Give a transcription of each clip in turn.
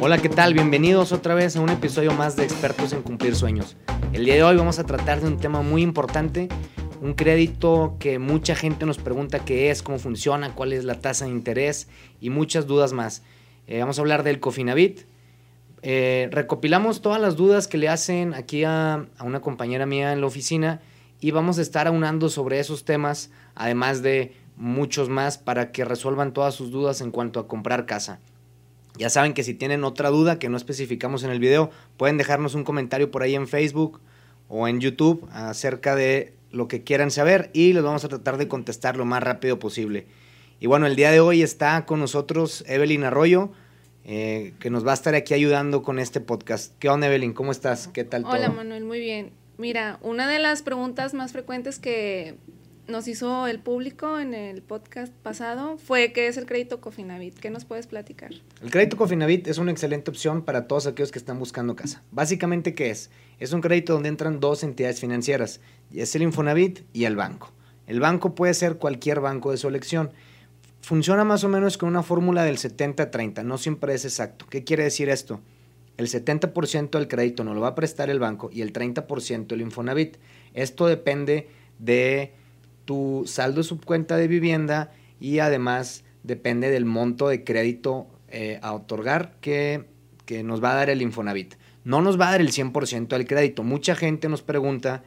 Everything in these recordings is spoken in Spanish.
Hola, ¿qué tal? Bienvenidos otra vez a un episodio más de Expertos en Cumplir Sueños. El día de hoy vamos a tratar de un tema muy importante, un crédito que mucha gente nos pregunta qué es, cómo funciona, cuál es la tasa de interés y muchas dudas más. Eh, vamos a hablar del Cofinavit. Eh, recopilamos todas las dudas que le hacen aquí a, a una compañera mía en la oficina y vamos a estar aunando sobre esos temas, además de muchos más, para que resuelvan todas sus dudas en cuanto a comprar casa. Ya saben que si tienen otra duda que no especificamos en el video, pueden dejarnos un comentario por ahí en Facebook o en YouTube acerca de lo que quieran saber y les vamos a tratar de contestar lo más rápido posible. Y bueno, el día de hoy está con nosotros Evelyn Arroyo, eh, que nos va a estar aquí ayudando con este podcast. ¿Qué onda, Evelyn? ¿Cómo estás? ¿Qué tal todo? Hola, Manuel, muy bien. Mira, una de las preguntas más frecuentes que nos hizo el público en el podcast pasado fue qué es el crédito Cofinavit. ¿Qué nos puedes platicar? El crédito Cofinavit es una excelente opción para todos aquellos que están buscando casa. Básicamente, ¿qué es? Es un crédito donde entran dos entidades financieras, es el Infonavit y el banco. El banco puede ser cualquier banco de su elección. Funciona más o menos con una fórmula del 70-30, no siempre es exacto. ¿Qué quiere decir esto? El 70% del crédito no lo va a prestar el banco y el 30% el Infonavit. Esto depende de tu saldo de subcuenta de vivienda y además depende del monto de crédito eh, a otorgar que, que, nos va a dar el Infonavit. No nos va a dar el 100% del crédito. Mucha gente nos pregunta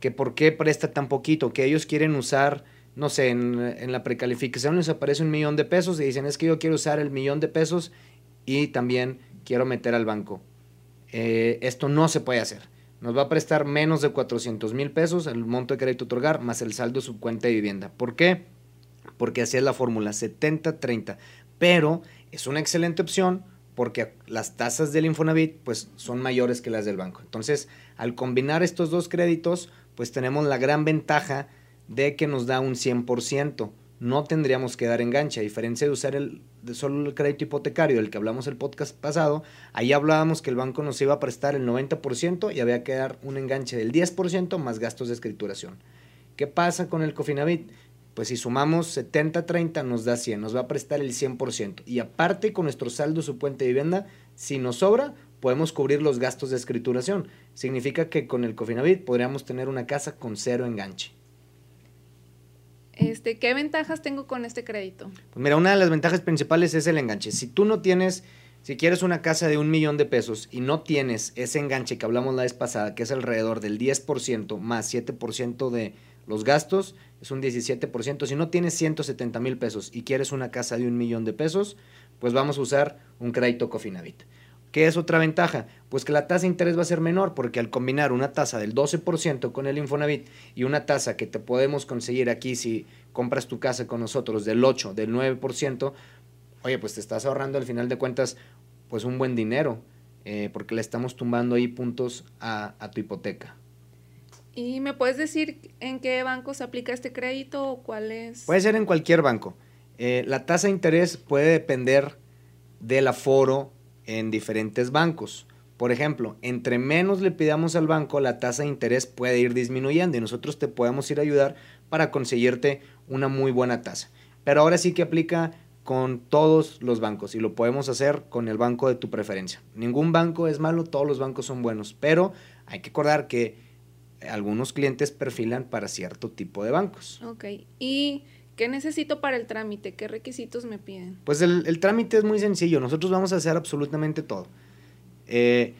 que por qué presta tan poquito, que ellos quieren usar, no sé, en, en la precalificación les aparece un millón de pesos y dicen es que yo quiero usar el millón de pesos y también quiero meter al banco. Eh, esto no se puede hacer nos va a prestar menos de 400 mil pesos el monto de crédito otorgar más el saldo de su cuenta de vivienda. ¿Por qué? Porque así es la fórmula 70-30. Pero es una excelente opción porque las tasas del Infonavit pues son mayores que las del banco. Entonces, al combinar estos dos créditos, pues tenemos la gran ventaja de que nos da un 100% no tendríamos que dar enganche. A diferencia de usar el, solo el crédito hipotecario del que hablamos el podcast pasado, ahí hablábamos que el banco nos iba a prestar el 90% y había que dar un enganche del 10% más gastos de escrituración. ¿Qué pasa con el Cofinavit? Pues si sumamos 70-30 nos da 100, nos va a prestar el 100%. Y aparte con nuestro saldo su puente de vivienda, si nos sobra, podemos cubrir los gastos de escrituración. Significa que con el Cofinavit podríamos tener una casa con cero enganche. Este, ¿Qué ventajas tengo con este crédito? Pues mira, una de las ventajas principales es el enganche. Si tú no tienes, si quieres una casa de un millón de pesos y no tienes ese enganche que hablamos la vez pasada, que es alrededor del 10% más 7% de los gastos, es un 17%. Si no tienes 170 mil pesos y quieres una casa de un millón de pesos, pues vamos a usar un crédito Cofinavit. ¿Qué es otra ventaja? Pues que la tasa de interés va a ser menor, porque al combinar una tasa del 12% con el Infonavit y una tasa que te podemos conseguir aquí si compras tu casa con nosotros del 8, del 9%, oye, pues te estás ahorrando al final de cuentas pues un buen dinero, eh, porque le estamos tumbando ahí puntos a, tu hipoteca. ¿Y me puedes decir en qué banco se aplica este crédito o cuál es? Puede ser en cualquier banco. Eh, la tasa de interés puede depender del aforo en diferentes bancos. Por ejemplo, entre menos le pidamos al banco, la tasa de interés puede ir disminuyendo y nosotros te podemos ir a ayudar para conseguirte una muy buena tasa. Pero ahora sí que aplica con todos los bancos y lo podemos hacer con el banco de tu preferencia. Ningún banco es malo, todos los bancos son buenos, pero hay que acordar que algunos clientes perfilan para cierto tipo de bancos. Ok, y ¿Qué necesito para el trámite? ¿Qué requisitos me piden? Pues el, trámite es muy sencillo. Nosotros vamos a hacer absolutamente todo. Eh,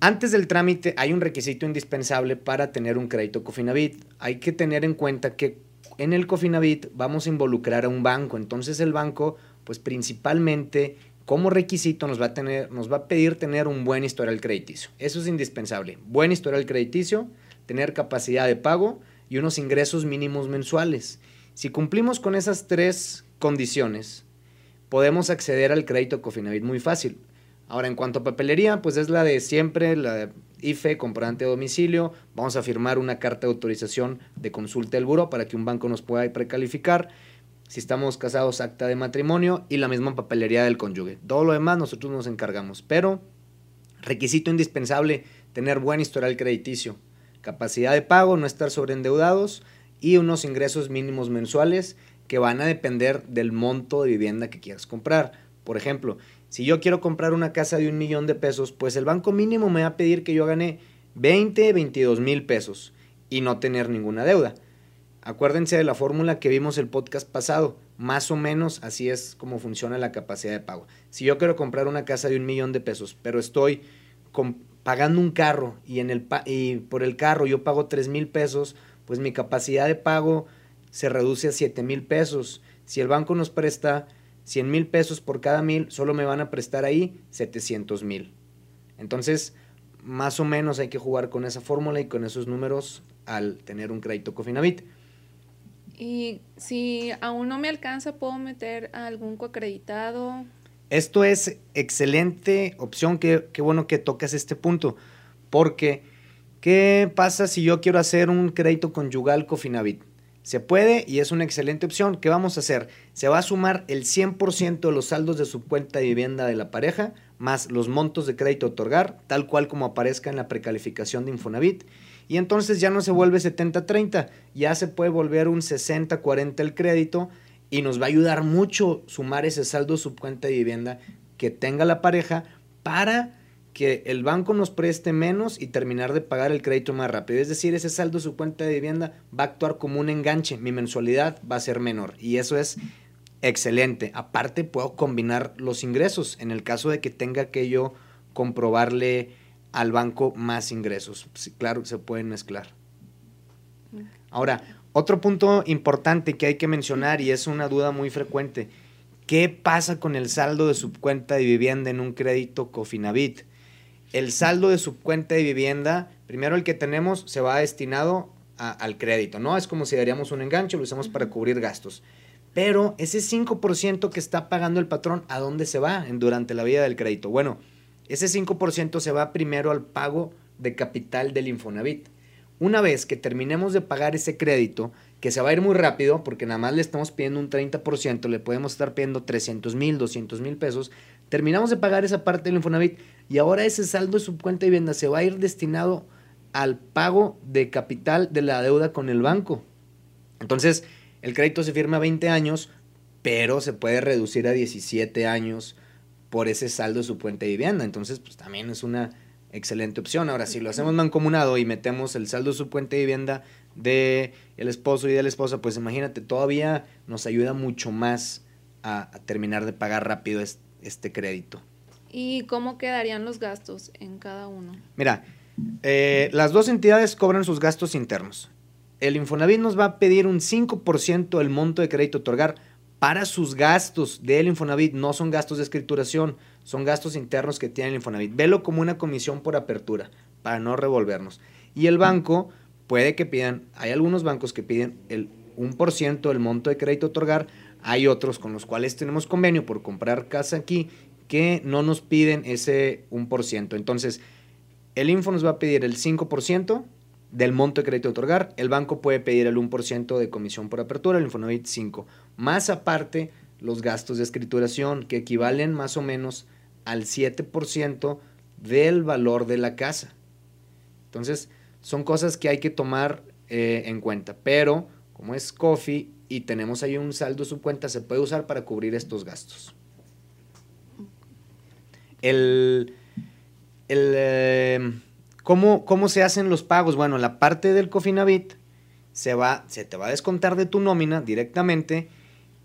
antes del trámite hay un requisito indispensable para tener un crédito Cofinavit. Hay que tener en cuenta que en el Cofinavit vamos a involucrar a un banco. Entonces el banco, pues principalmente como requisito nos va a, tener, nos va a pedir tener un buen historial crediticio. Eso es indispensable. Buen historial crediticio, tener capacidad de pago y unos ingresos mínimos mensuales. Si cumplimos con esas tres condiciones, podemos acceder al crédito Cofinavit muy fácil. Ahora, en cuanto a papelería, pues es la de siempre, la IFE, comprante a domicilio. Vamos a firmar una carta de autorización de consulta del buro para que un banco nos pueda precalificar. Si estamos casados, acta de matrimonio y la misma papelería del cónyuge. Todo lo demás nosotros nos encargamos. Pero, requisito indispensable, tener buen historial crediticio. Capacidad de pago, no estar sobreendeudados y unos ingresos mínimos mensuales que van a depender del monto de vivienda que quieras comprar. Por ejemplo, Si yo quiero comprar una casa de un millón de pesos, pues el banco mínimo me va a pedir que yo gane 20, 22 mil pesos y no tener ninguna deuda. Acuérdense de la fórmula que vimos el podcast pasado. Más o menos así es como funciona la capacidad de pago. Si yo quiero comprar una casa de un millón de pesos, pero estoy pagando un carro y, en el y por el carro yo pago 3 mil pesos, pues mi capacidad de pago se reduce a 7 mil pesos. Si el banco nos presta 100 mil pesos por cada mil, solo me van a prestar ahí 700 mil. Entonces, más o menos hay que jugar con esa fórmula y con esos números al tener un crédito Cofinavit. Y si aún no me alcanza, ¿puedo meter a algún coacreditado? Esto es excelente opción, qué, qué bueno que tocas este punto, porque ¿qué pasa si yo quiero hacer un crédito conyugal Cofinavit? Se puede y es una excelente opción. ¿Qué vamos a hacer? Se va a sumar el 100% de los saldos de su cuenta de vivienda de la pareja, más los montos de crédito a otorgar, tal cual como aparezca en la precalificación de Infonavit y entonces ya no se vuelve 70-30, ya se puede volver un 60-40 el crédito y nos va a ayudar mucho sumar ese saldo subcuenta de vivienda que tenga la pareja para que el banco nos preste menos y terminar de pagar el crédito más rápido. Es decir, ese saldo su cuenta de vivienda va a actuar como un enganche, mi mensualidad va a ser menor y eso es excelente. Aparte puedo combinar los ingresos en el caso de que tenga que yo comprobarle al banco más ingresos. claro se pueden mezclar. Ahora, otro punto importante que hay que mencionar y es una duda muy frecuente. ¿Qué pasa con el saldo de subcuenta de vivienda en un crédito Cofinavit? El saldo de subcuenta de vivienda, primero el que tenemos, se va destinado al crédito, ¿no? Es como si daríamos un enganche, lo usamos para cubrir gastos. Pero ese 5% que está pagando el patrón, ¿a dónde se va durante la vida del crédito? Bueno, ese 5% se va primero al pago de capital del Infonavit. Una vez que terminemos de pagar ese crédito, que se va a ir muy rápido, porque nada más le estamos pidiendo un 30%, le podemos estar pidiendo 300 mil, 200 mil pesos, terminamos de pagar esa parte del Infonavit y ahora ese saldo de su cuenta de vivienda se va a ir destinado al pago de capital de la deuda con el banco. Entonces, el crédito se firma a 20 años, pero se puede reducir a 17 años por ese saldo de su puente de vivienda. Entonces, pues también es una excelente opción. Ahora, si lo hacemos mancomunado y metemos el saldo de su puente de vivienda de esposo y de la esposa, pues imagínate, todavía nos ayuda mucho más a, terminar de pagar rápido este, crédito. ¿Y cómo quedarían los gastos en cada uno? Mira, eh, las dos entidades cobran sus gastos internos. El Infonavit nos va a pedir un 5% del monto de crédito otorgar para sus gastos del Infonavit, no son gastos de escrituración, son gastos internos que tiene el Infonavit. Velo como una comisión por apertura, para no revolvernos. Y el banco puede que pidan, hay algunos bancos que piden el 1% del monto de crédito otorgar, hay otros con los cuales tenemos convenio por comprar casa aquí que no nos piden ese 1%. Entonces, el Info nos va a pedir el 5%, del monto de crédito a otorgar, el banco puede pedir el 1% de comisión por apertura, el Infonavit 5. Más aparte, los gastos de escrituración, que equivalen más o menos al 7% del valor de la casa. Entonces, son cosas que hay que tomar eh, en cuenta. Pero, como es Coffee y tenemos ahí un saldo subcuenta, se puede usar para cubrir estos gastos. El, el eh, ¿Cómo, ¿Cómo se hacen los pagos? Bueno, la parte del Cofinavit se, va, se te va a descontar de tu nómina directamente.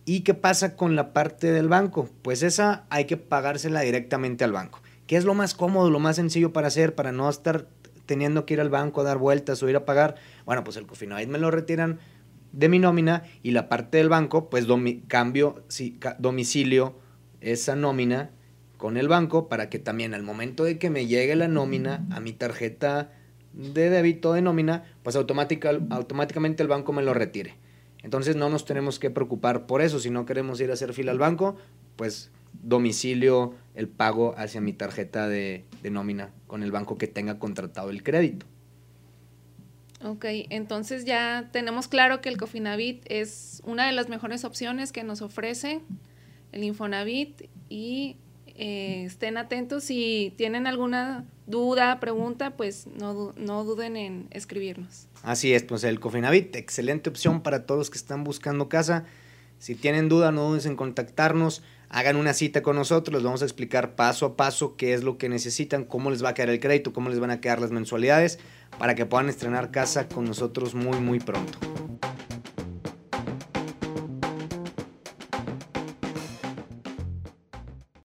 ¿Y qué pasa con la parte del banco? Pues esa hay que pagársela directamente al banco. ¿Qué es lo más cómodo, lo más sencillo para hacer, para no estar teniendo que ir al banco a dar vueltas o ir a pagar? Bueno, pues el Cofinavit me lo retiran de mi nómina y la parte del banco, pues cambio, sí, domicilio esa nómina con el banco para que también al momento de que me llegue la nómina a mi tarjeta de débito de nómina, pues automáticamente el banco me lo retire. Entonces no nos tenemos que preocupar por eso. Si no queremos ir a hacer fila al banco, pues domicilio el pago hacia mi tarjeta de nómina con el banco que tenga contratado el crédito. Ok, entonces ya tenemos claro que el Cofinavit es una de las mejores opciones que nos ofrece el Infonavit y eh, estén atentos. Si tienen alguna duda, pregunta, pues no, no, duden en escribirnos. Así es, pues el Cofinavit, excelente opción para todos los que están buscando casa. Si tienen duda, no duden en contactarnos. Hagan una cita con nosotros, les vamos a explicar paso a paso qué es lo que necesitan, cómo les va a quedar el crédito, cómo les van a quedar las mensualidades, para que puedan estrenar casa con nosotros muy, muy pronto.